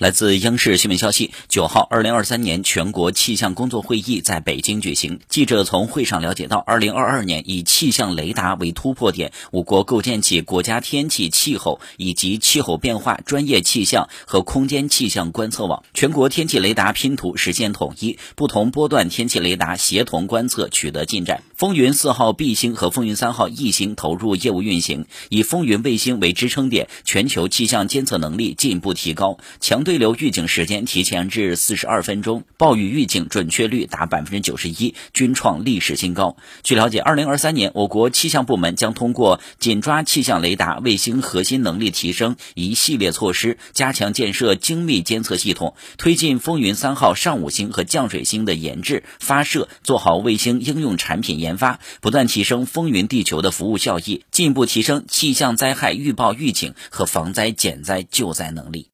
来自央视新闻消息，九号，二零二三年全国气象工作会议在北京举行。记者从会上了解到，二零二二年以气象雷达为突破点，我国构建起国家天气、气候以及气候变化专业气象和空间气象观测网，全国天气雷达拼图实现统一，不同波段天气雷达协同观测取得进展。风云四号 B 星和风云三号 E 星投入业务运行，以风云卫星为支撑点，全球气象监测能力进一步提高，强对流预警时间提前至四十二分钟，暴雨预警准确率达百分之九十一，均创历史新高。据了解，二零二三年我国气象部门将通过紧抓气象雷达卫星核心能力提升一系列措施，加强建设精密监测系统，推进风云三号上午星和降水星的研制发射，做好卫星应用产品。研发不断提升风云地球的服务效益，进一步提升气象灾害预报预警和防灾减灾救灾能力。